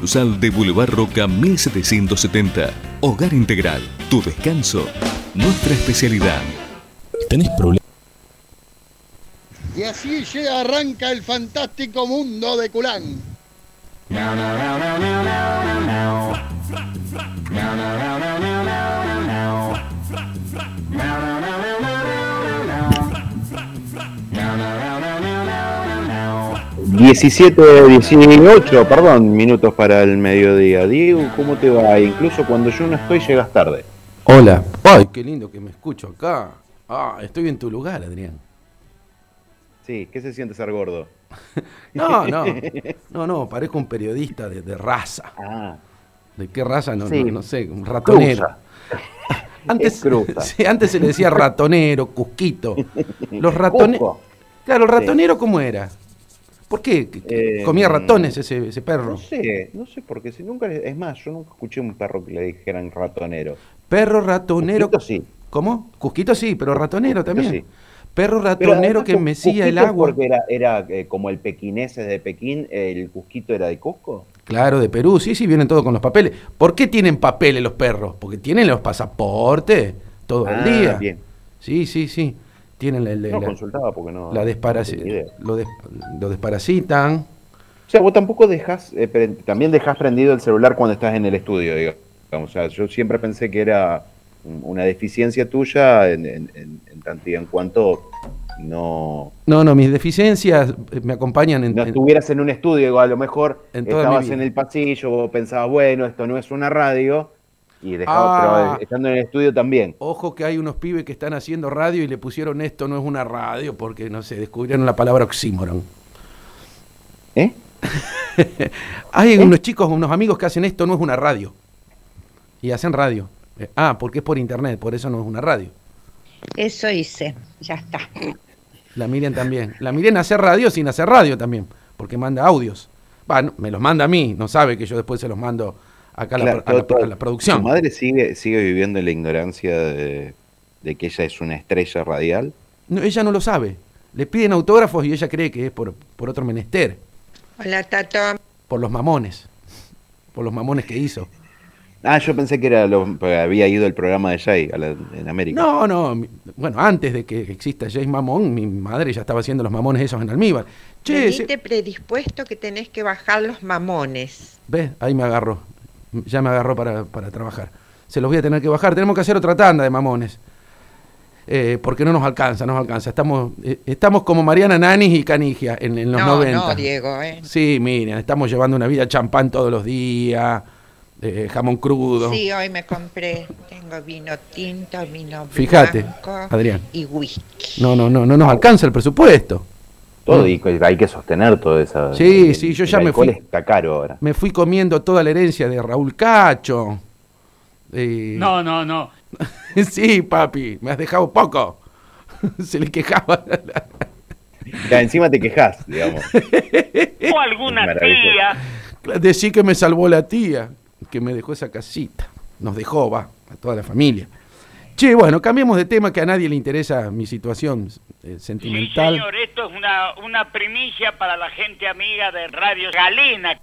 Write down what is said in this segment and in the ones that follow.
sucursal de Boulevard Roca 1770. Hogar Integral. Tu descanso. Nuestra especialidad. ¿Tenés problemas? Y así llega, arranca el fantástico mundo de Culán. 17, 18, perdón, minutos para el mediodía. Diego, ¿cómo te va? Incluso cuando yo no estoy, llegas tarde. Hola. Ay, qué lindo que me escucho acá. Ah, estoy en tu lugar, Adrián. Sí, ¿qué se siente ser gordo? No, no. No, no, parezco un periodista de, de raza. Ah, ¿De qué raza? No, Sí. no, no sé, un ratonero. Antes, sí, antes se le decía ratonero, cusquito. Los ratoneros. Claro, el ratonero, ¿cómo era? ¿Por qué? ¿Que- que Eh, ¿Comía ratones ese, ese perro? No sé, no sé, porque si nunca, es más, yo nunca escuché un perro que le dijeran ratonero. Perro ratonero. Cusquito sí. ¿Cómo? Cusquito sí, pero ratonero también. sí. Perro ratonero que mecía el agua. Porque era, era eh, como el pequinés de Pekín, el Cusquito era de Cusco. Claro, de Perú, sí, sí, vienen todos con los papeles. ¿Por qué tienen papeles los perros? Porque tienen los pasaportes todo el Ah, día. bien. Sí, sí, sí. Tienen la, la- No la- consultaba porque no. la desparasi- lo, des- lo desparasitan. O sea, vos tampoco dejas, eh, también dejas prendido el celular cuando estás en el estudio, digamos. O sea, yo siempre pensé que era un- una deficiencia tuya en, en, en- en tanto y en cuanto no, No, no, mis deficiencias eh, me acompañan en, no estuvieras en un estudio, digo, a lo mejor estabas en el pasillo, vos pensabas, bueno, esto no es una radio, y dejabas, Ah. pero estando en el estudio también. Ojo que hay unos pibes que están haciendo radio y le pusieron esto no es una radio porque, no sé, descubrieron la palabra oxímoron. ¿Eh? Hay unos chicos, unos amigos que hacen esto no es una radio. Y hacen radio. Eh, ah, porque es por internet, por eso no es una radio. Eso hice, ya está. La Miriam también. La Miriam hace radio sin hacer radio también, porque manda audios. Va, no, me los manda a mí, no sabe que yo después se los mando acá a la, Claro, pro- a la- todo- todo- a la producción. ¿Tu madre sigue, sigue viviendo en la ignorancia de, de que ella es una estrella radial? No, ella no lo sabe. Le piden autógrafos y ella cree que es por, por otro menester, Hola, Tato. por los mamones, por los mamones que hizo. Ah, yo pensé que era lo, porque había ido el programa de Jay a la- en América. No, no, mi- bueno, antes de que exista James Mamón, mi madre ya estaba haciendo los mamones esos en almíbar. Che, se- Venite predispuesto que tenés que bajar los mamones. ¿ves? Ahí me agarró. Ya me agarró para, para trabajar. Se los voy a tener que bajar. Tenemos que hacer otra tanda de mamones. Eh, porque no nos alcanza, no nos alcanza. Estamos, eh, estamos como Mariana Nanis y Canigia en, en los no, 90. no, Diego, ¿eh? Sí, miren, estamos llevando una vida champán todos los días, eh, jamón crudo. Sí, hoy me compré. Tengo vino tinto, vino Fíjate, blanco Adrián. y whisky. No, no, no, no nos alcanza el presupuesto. Todo, y que hay que sostener todo eso. Sí, el- sí, yo ya me fui. está caro ahora. Me fui comiendo toda la herencia de Raúl Cacho. Eh, No, no, no. sí, papi, me has dejado poco. Se le quejaba. Ya, encima te quejas, digamos. O alguna tía. Decí que me salvó la tía, que me dejó esa casita. Nos dejó, va, a toda la familia. Che, bueno, cambiemos de tema que a nadie le interesa mi situación eh, Sí, sentimental. señor, esto es una, una primicia para la gente amiga de Radio Galena.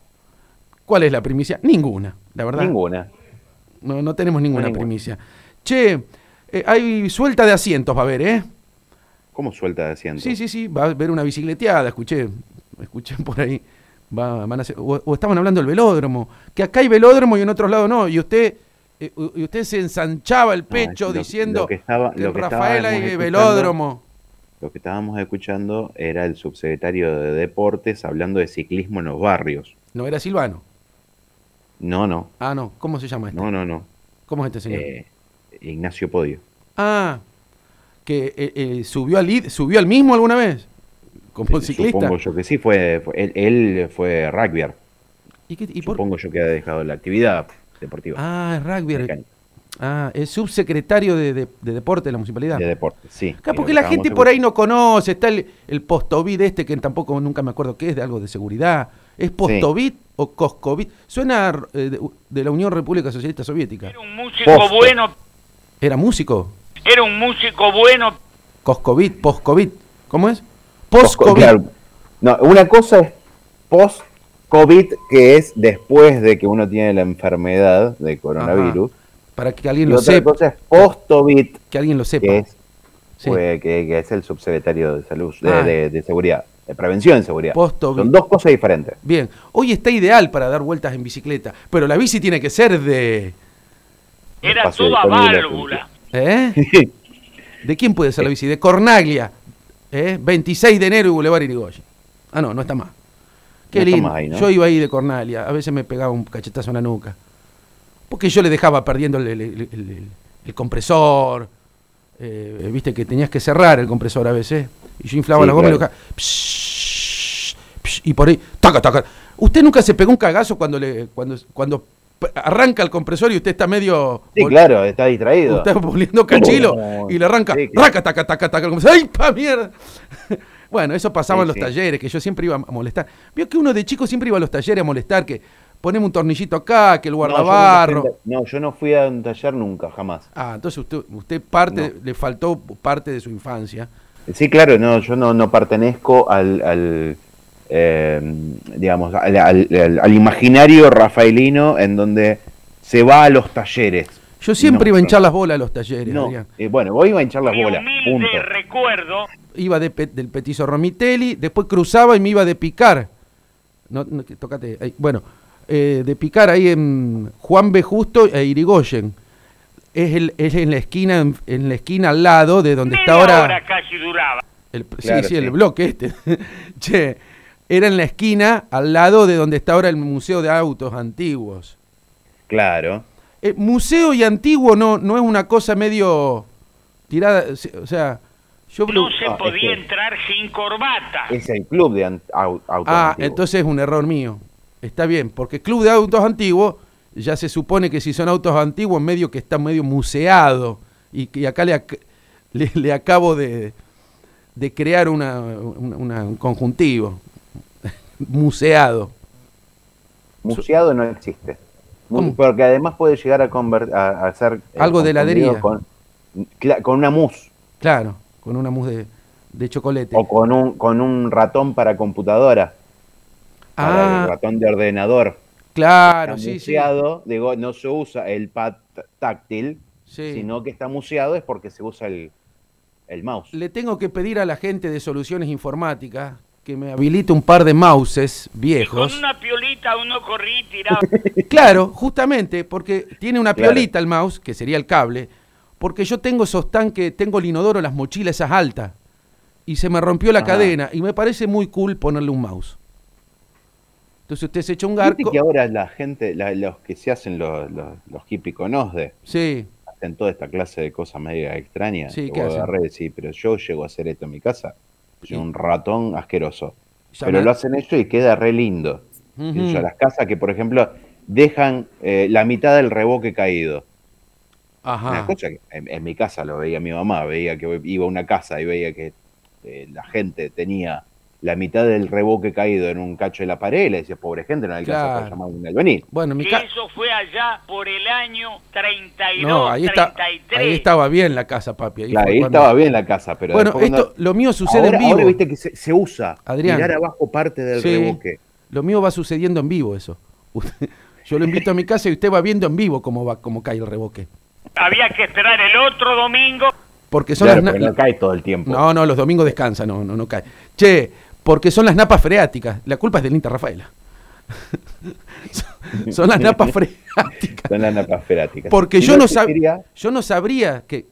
¿Cuál es la primicia? Ninguna, la verdad. Ninguna. No, no tenemos ninguna ninguna. primicia. Che, eh, hay suelta de asientos, va a haber, ¿eh? ¿Cómo suelta de asiento? Sí, sí, sí, va a haber una bicicleteada, escuché, escuché por ahí. Va, van a hacer- o, o estaban hablando del velódromo, que acá hay velódromo y en otros lados no, y usted y usted se ensanchaba el pecho es lo- diciendo lo que estaba- que lo que Rafael estábamos hay escuchando- velódromo. Lo que estábamos escuchando era el subsecretario de Deportes hablando de ciclismo en los barrios. No era Silvano. No, no, Ah, no, ¿cómo se llama este? no, no, no. ¿Cómo es este señor? Eh, Ignacio Podio. Ah, que eh, eh, subió al subió al mismo alguna vez como ciclista. Supongo yo que sí, fue, fue- él, él fue rugbyer. ¿Y qué- y por- Supongo yo que ha dejado la actividad deportiva. Ah, es rugby. mecánica, Ah, es subsecretario de, de- de deporte de la municipalidad. de deporte, sí. Porque la gente por ahí no conoce, está el, el postovid este que tampoco nunca me acuerdo qué es, de algo de seguridad. ¿Es postovid o coscovid? Suena eh, de, de la Unión República Socialista Soviética. Era un músico Posto. bueno, ¿Era músico? era un músico bueno. Coscovid, postcovid. ¿Cómo es? Posco- Postcovid. claro. No, una cosa es post COVID, que es después de que uno tiene la enfermedad de coronavirus. Para que alguien Y lo otra sepa. cosa es post-COVID, Que alguien lo sepa. que es, Sí. fue- que, que es el subsecretario de salud, de, Ah. de- de seguridad, de prevención de seguridad. Post-COVID. Son dos cosas diferentes. Bien, hoy está ideal para dar vueltas en bicicleta, pero la bici tiene que ser de... Era Espacio todo a disponible, válvula. ¿Eh? ¿De quién puede ser la bici? De Cornaglia, ¿eh? 26 de enero y Boulevard Irigoyen. Ah, no, no está más. Qué No está lindo. más ahí, ¿no? Yo iba ahí de Cornaglia, a veces me pegaba un cachetazo en la nuca. Porque yo le dejaba perdiendo el, el- el- el- el compresor. eh, Viste que tenías que cerrar el compresor a veces. Y yo inflaba Sí, la goma y lo dejaba. psh, psh, y por ahí, taca, taca. ¿Usted nunca se pegó un cagazo cuando le cuando, arranca el compresor y usted está medio. Sí, claro, está distraído. Usted volviendo cachilo y le arranca, sí, claro. raca, taca, taca, taca, como dice, ¡ay, pa mierda! Bueno, eso pasaba Sí, en los sí. talleres, que yo siempre iba a molestar. Vio que uno de chico siempre iba a los talleres a molestar, que ponemos un tornillito acá, que el guardabarro. No, yo no fui a un taller nunca, jamás. ah, entonces usted, usted parte, le faltó parte de su infancia. Sí, claro, no, yo no, no pertenezco al, al, eh, digamos, al, al- al- al imaginario rafaelino en donde se va a los talleres. Yo siempre No, iba a hinchar las bolas a los talleres, No, eh, bueno, vos iba a hinchar las Mi bolas, punto. recuerdo Iba de pe- del petizo Romitelli, después cruzaba y me iba de picar. No, no, ahí. Bueno, eh, de picar ahí en Juan B. Justo e Irigoyen. Es, el, es en la esquina en, en la esquina al lado de donde media está ahora hora casi duraba. el, sí, sí, el bloque este. che, era en la esquina al lado de donde está ahora el Museo de Autos Antiguos. Claro. Eh, museo y antiguo no, no es una cosa medio tirada, se- o sea, yo No se Ah, podía que- entrar sin corbata. Es el club de autos Ah, antiguos. entonces es un error mío. Está bien, porque Club de Autos Antiguos ya se supone que si son autos antiguos, medio que está medio museado. Y que acá le, ac- le, le acabo de, de crear una, una- una- un conjuntivo. museado. Museado no existe. Porque además puede llegar a, a, a ser... eh, Algo de heladería. Con, con una mousse Claro, con una mousse de, de chocolate. o con un, con un ratón para computadora. Para ah, el ratón de ordenador. claro, está sí, sí. museado, digo, no se usa el pad táctil, sí. sino que está museado es porque se usa el, el mouse. Le tengo que pedir a la gente de soluciones informáticas que me habilite un par de mouses Y viejos. con una piolita uno corría y tiraba. Claro, justamente, porque tiene una Claro. piolita el mouse, que sería el cable, porque yo tengo esos tanques, tengo el inodoro, las mochilas esas altas, y se me rompió la Ajá. cadena, y me parece muy cool ponerle un mouse. Entonces usted se echa un garco. que ahora la gente, la- los que se hacen los, los, los de Sí, hacen toda esta clase de cosas medio extrañas. Sí, que y decís, pero yo llego a hacer esto en mi casa. Soy Sí. un ratón asqueroso. ya pero me- lo hacen ellos y queda re lindo. Las casas que, por ejemplo, dejan eh, la mitad del reboque caído. Una Ajá. cosa que en, en mi casa lo veía mi mamá, veía que iba a una casa y veía que eh, la gente tenía la mitad del reboque caído en un cacho de la pared y le decía, pobre gente, no le alcanza Claro. para llamar a un albañil. Bueno, en mi eso fue allá por el año 32, No, ahí, está, 33. ahí estaba bien la casa, papi. Ahí Claro, fue ahí cuando- estaba bien la casa, pero Bueno, esto, cuando- lo mío sucede ahora, en vivo. ahora viste que se, se usa Adrián. tirar abajo parte del Sí. reboque. Lo mío va sucediendo en vivo eso. Yo lo invito a mi casa y usted va viendo en vivo cómo va, cómo cae el reboque. Había que esperar el otro domingo. Porque son Claro, las na- no cae todo el tiempo. No, no, los domingos descansa, no, no, no cae. Che, porque son las napas freáticas. La culpa es del Inter Rafaela. son, son las napas freáticas. Son las napas feráticas. Porque yo no, sab- yo no sabría que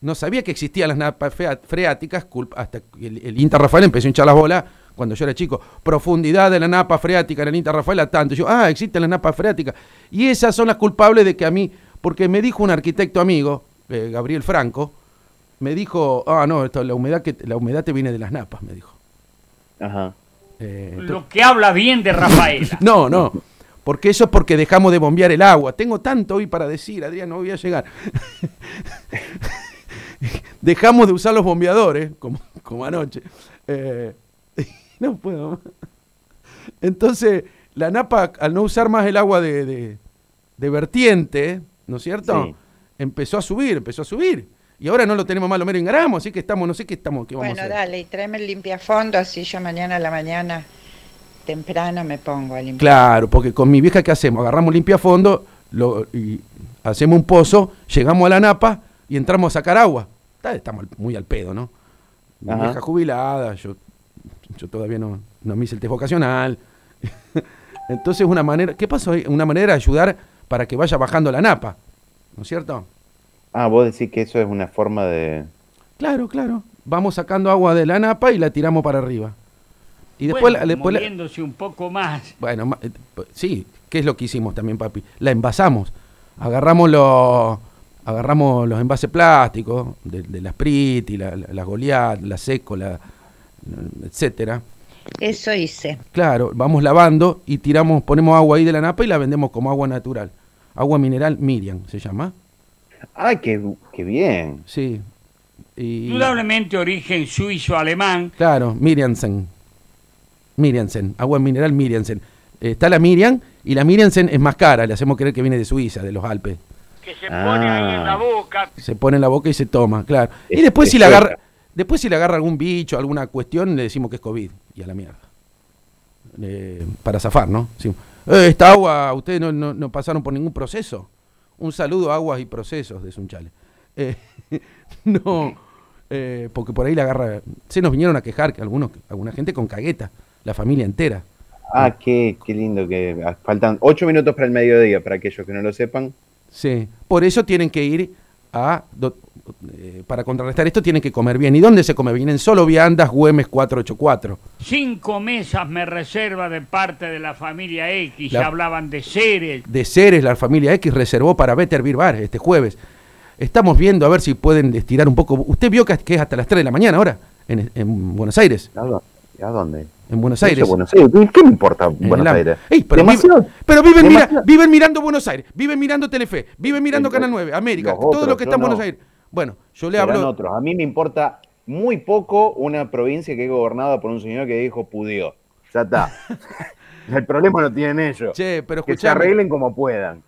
no sabía que existían las napas freáticas culpa- hasta que el, el Inter Rafael empezó a hinchar las bolas cuando yo era chico. Profundidad de la napa freática en el Inter Rafaela tanto. Yo, ah, existen las napas freáticas. Y esas son las culpables de que a mí, porque me dijo un arquitecto amigo, eh, Gabriel Franco, me dijo, ah, no, esto, la humedad que la humedad te viene de las napas, me dijo. Ajá. Eh, Lo que habla bien de Rafaela. no, no. Porque eso es porque dejamos de bombear el agua. Tengo tanto hoy para decir, Adrián, no voy a llegar. dejamos de usar los bombeadores, como, como anoche. Eh, no puedo más. Entonces, la napa, al no usar más el agua de, de- de vertiente, ¿no es cierto? Sí. Empezó a subir, empezó a subir. Y ahora no lo tenemos más lo menos en gramos, así que estamos, no sé qué estamos, qué vamos Bueno, a hacer. dale, y tráeme el limpiafondo, así yo mañana a la mañana temprano me pongo a limpiar. Claro, porque con mi vieja, ¿qué hacemos? Agarramos limpiafondo lo, y hacemos un pozo, llegamos a la napa y entramos a sacar agua. Estamos muy al pedo, ¿no? Mi Ajá. vieja jubilada, yo, yo todavía no, no me hice el test vocacional. Entonces, una manera, ¿qué pasó? Una manera de ayudar para que vaya bajando la napa, ¿no es cierto? Ah, vos decís que eso es una forma de... Claro, claro. Vamos sacando agua de la napa y la tiramos para arriba. Y después, Bueno, después la- un poco más. Bueno, eh, p- sí, ¿qué es lo que hicimos también, papi? La envasamos. Agarramos los, agarramos los envases plásticos de, de la Sprit y la, la, la Goliath, la Seco, la, etcétera. Eso hice. Claro, vamos lavando y tiramos, ponemos agua ahí de la napa y la vendemos como agua natural. Agua mineral Miriam se llama. ¡Ay, qué, qué bien! Sí. Y, Indudablemente origen suizo-alemán. claro, Miriamsen. Miriamsen, agua mineral Miriamsen. Eh, está la Miriam y la Miriamsen es más cara, le hacemos creer que viene de Suiza, de los Alpes. Que se pone ahí en la Ah. boca. se pone en la boca y se toma, claro. Y Es- después es si le agarra, después si le agarra algún bicho, alguna cuestión, le decimos que es COVID y a la mierda. Eh, para zafar, ¿no? Sí. "Eh, esta agua, ustedes no, no- no pasaron por ningún proceso. Un saludo a aguas y procesos de Sunchale. Eh, no, eh, porque por ahí le agarra. Se nos vinieron a quejar que algunos, alguna gente con cagueta, la familia entera. Ah, qué, qué lindo que faltan ocho minutos para el mediodía, para aquellos que no lo sepan. Sí, por eso tienen que ir a, eh, para contrarrestar esto, tienen que comer bien. ¿Y dónde se come bien? En Solo Viandas, Güemes 484. Cinco mesas me reserva de parte de la familia X. La- Ya hablaban de seres. De Ceres, la familia X reservó para Better Beer Bar este jueves. Estamos viendo a ver si pueden estirar un poco. Usted vio que, es hasta las 3 de la mañana ahora, en, en Buenos Aires. ¿A dó- ¿A dónde? En Buenos Aires. Buenos Aires. ¿Qué me importa En Buenos Aires? Ey, pero, Demasiado- vive- pero viven, mira- demasiado- viven mirando Buenos Aires, viven mirando Telefe, viven mirando Canal los- 9, América, los todo lo que está en Buenos no. Aires. Bueno, yo le hablo. otros. A mí me importa muy poco una provincia que es gobernada por un señor que dijo pudió. Ya está. el problema lo tienen ellos. Che, pero que se arreglen como puedan.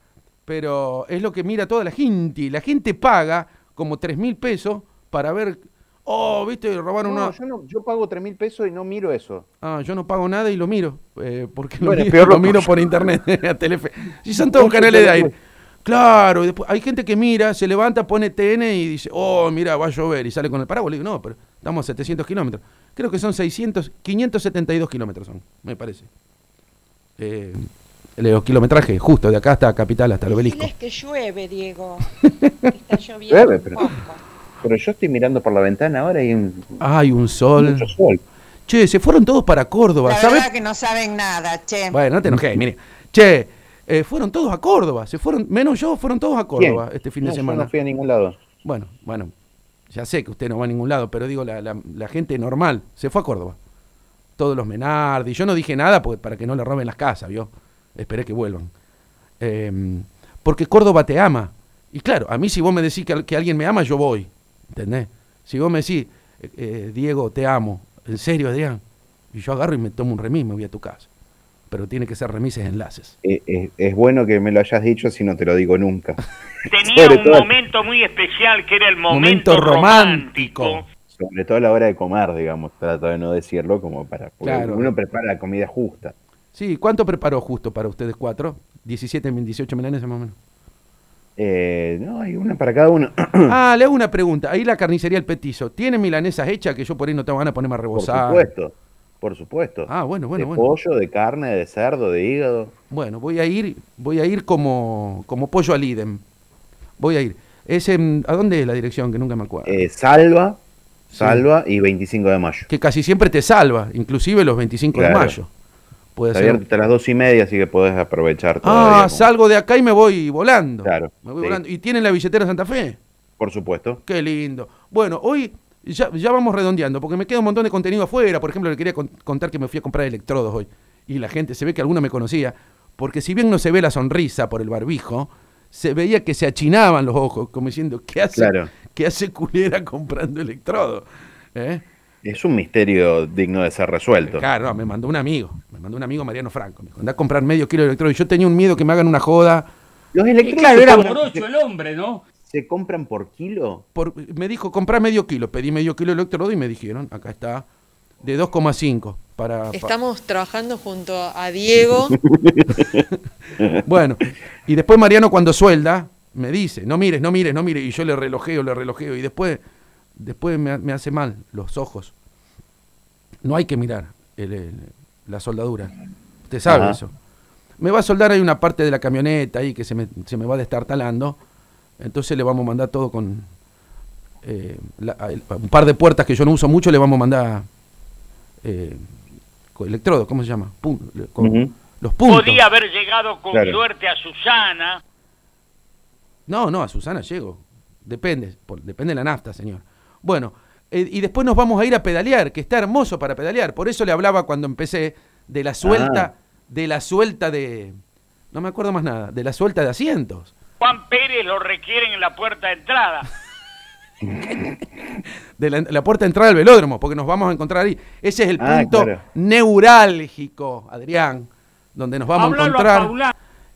pero es lo que mira toda la gente. La gente paga como 3 mil pesos para ver. Oh, viste, robaron No, una. yo, no, yo pago tres mil pesos y no miro eso. Ah, yo no pago nada y lo miro. eh, porque lo, miro, lo por internet, a Telefe. Si son todos canales de aire. Claro, y después hay gente que mira, se levanta, pone TN y dice, oh, mira, va a llover y sale con el paraguas. Le digo, no, pero estamos a 700 kilómetros. Creo que son 600, 572 kilómetros son, me parece. Eh, los kilometrajes, justo, de acá hasta Capital, hasta el obelisco. Diles que llueve, Diego. Está lloviendo Llueve, pero- poco. Pero yo estoy mirando por la ventana ahora y hay un, Hay un sol. mucho sol. Che, se fueron todos para Córdoba, La ¿sabes? verdad que no saben nada, che. Bueno, no te enojes, mire. Che, eh, fueron todos a Córdoba, se fueron, menos yo, fueron todos a Córdoba este fin de No, yo semana. no fui a ningún lado. Bueno, bueno, ya sé que usted no va a ningún lado, pero digo, la, la- la gente normal se fue a Córdoba. Todos los Menardi. Yo no dije nada porque, para que no le roben las casas, ¿vio? Esperé que vuelvan. Eh, porque Córdoba te ama. Y claro, a mí si vos me decís que, que alguien me ama, yo voy. ¿Entendés? Si vos me decís, eh, eh, Diego, te amo. ¿En serio, Adrián? Y yo agarro y me tomo un remis me voy a tu casa. Pero tiene que ser remises enlaces. Eh, eh, es bueno que me lo hayas dicho si no te lo digo nunca. Tenía Sobre un todo- momento muy especial que era el Momento momento, romántico. romántico. Sobre todo a la hora de comer, digamos. Trato de no decirlo como para... Claro. Uno prepara la comida justa. Sí, ¿cuánto preparó justo para ustedes cuatro? 17, 18 milanesas más o menos. Eh, no, hay una para cada uno. Ah, le hago una pregunta. Ahí la carnicería El Petizo, ¿tiene milanesas hechas que yo por ahí no tengo ganas de ponerme a por rebozar? supuesto. Por supuesto. Ah, bueno, bueno, de bueno. pollo, de carne, de cerdo, de hígado. Bueno, voy a ir, voy a ir como, como pollo al idem. Voy a ir. Es en- ¿A dónde es la dirección? Que nunca me acuerdo. Eh, salva, Sí. salva y 25 de mayo. Que casi siempre te salva, inclusive los 25 de mayo. Puede Está ser. abierto hasta las dos y media, así que podés aprovechar Ah, todavía. salgo de acá y me voy volando. Claro, Me voy sí. volando. ¿Y tienen la billetera Santa Fe? Por supuesto. Qué lindo. Bueno, hoy ya, ya vamos redondeando, porque me queda un montón de contenido afuera. Por ejemplo, le quería con- contar que me fui a comprar electrodos hoy. Y la gente, se ve que alguna me conocía, porque si bien no se ve la sonrisa por el barbijo, se veía que se achinaban los ojos, como diciendo, ¿qué hace, Claro. ¿qué hace culera comprando electrodos? ¿Eh? Es un misterio digno de ser resuelto. Claro, no, me mandó un amigo, me mandó un amigo Mariano Franco. Me dijo, anda a comprar medio kilo de electrodos. Y yo tenía un miedo que me hagan una joda. Los electrodos claro, era morocho el hombre, ¿no? Se compran por kilo. Por- me dijo, comprá medio kilo. Pedí medio kilo de electrodo y me dijeron, acá está. de 2,5. Para, pa- Estamos trabajando junto a Diego. Bueno, y después Mariano cuando suelda, me dice, no mires, no mires, no mires, y yo le relojeo, le relojeo, y después, después me, me hace mal los ojos. No hay que mirar el- el- la soldadura. Usted sabe Ajá. eso. Me va a soldar ahí una parte de la camioneta ahí que se me, se me va destartalando. Entonces le vamos a mandar todo con eh, la- el- un par de puertas que yo no uso mucho, le vamos a mandar eh, con electrodo, ¿cómo se llama? Pun- con los puntos. Podía haber llegado con Claro. suerte a Susana. No, no, a Susana llego. Depende, por- depende de la nafta, señor. Bueno, eh, y después nos vamos a ir a pedalear, que está hermoso para pedalear. Por eso le hablaba cuando empecé de la suelta, Ah. de la suelta de. No me acuerdo más nada, de la suelta de asientos. Juan Pérez lo requieren en la puerta de entrada. De la, la puerta de entrada del velódromo, porque nos vamos a encontrar ahí. Ese es el Ah, punto claro. neurálgico, Adrián, donde nos vamos Háblalo a a encontrar. Paulán.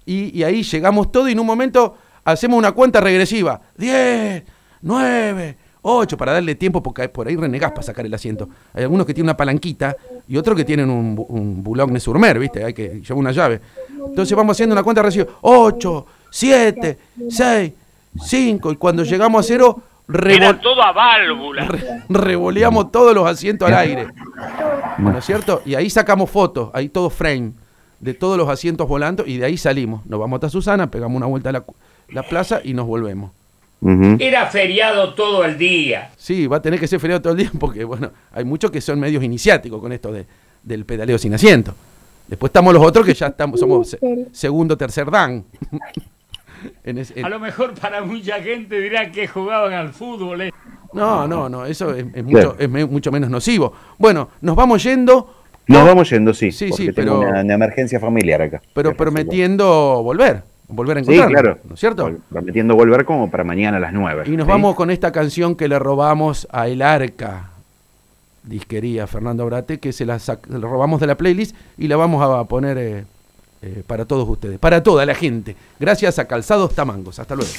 y, y ahí llegamos todo y en un momento hacemos una cuenta regresiva. 10, 9, 8, para darle tiempo porque por ahí renegás para sacar el asiento. Hay algunos que tienen una palanquita y otros que tienen un, un Boulogne Surmer, ¿viste? Hay que llevar una llave. Entonces vamos haciendo una cuenta regresiva. 8, 7, 6, 5 y cuando llegamos a cero, revol- Era todo a válvula. re- revoleamos todos los asientos al aire. ¿No es cierto? Y ahí sacamos fotos, ahí todo frame de todos los asientos volando y de ahí salimos. Nos vamos hasta Susana, pegamos una vuelta a la, la plaza y nos volvemos. Era feriado todo el día. Sí, va a tener que ser feriado todo el día porque, bueno, hay muchos que son medios iniciáticos con esto de, del pedaleo sin asiento. Después estamos los otros que ya estamos, somos se- segundo, tercer dan. En ese- en- A lo mejor para mucha gente dirá que jugaban al fútbol. eh. no, no, no, eso es, es mucho, Claro. es me- mucho menos nocivo. Bueno, nos vamos yendo, Nos vamos yendo, sí, Sí, porque sí, tengo pero- una, una emergencia familiar acá. pero prometiendo volver, volver a Sí, encontrarnos, claro. ¿no es cierto? Prometiendo volver como para mañana a las 9. Y nos vamos con esta canción que le robamos a El Arca, disquería Fernando Brate, que se la robamos de la playlist y la vamos a poner eh, eh, para todos ustedes, para toda la gente. Gracias a Calzados Tamangos. Hasta luego.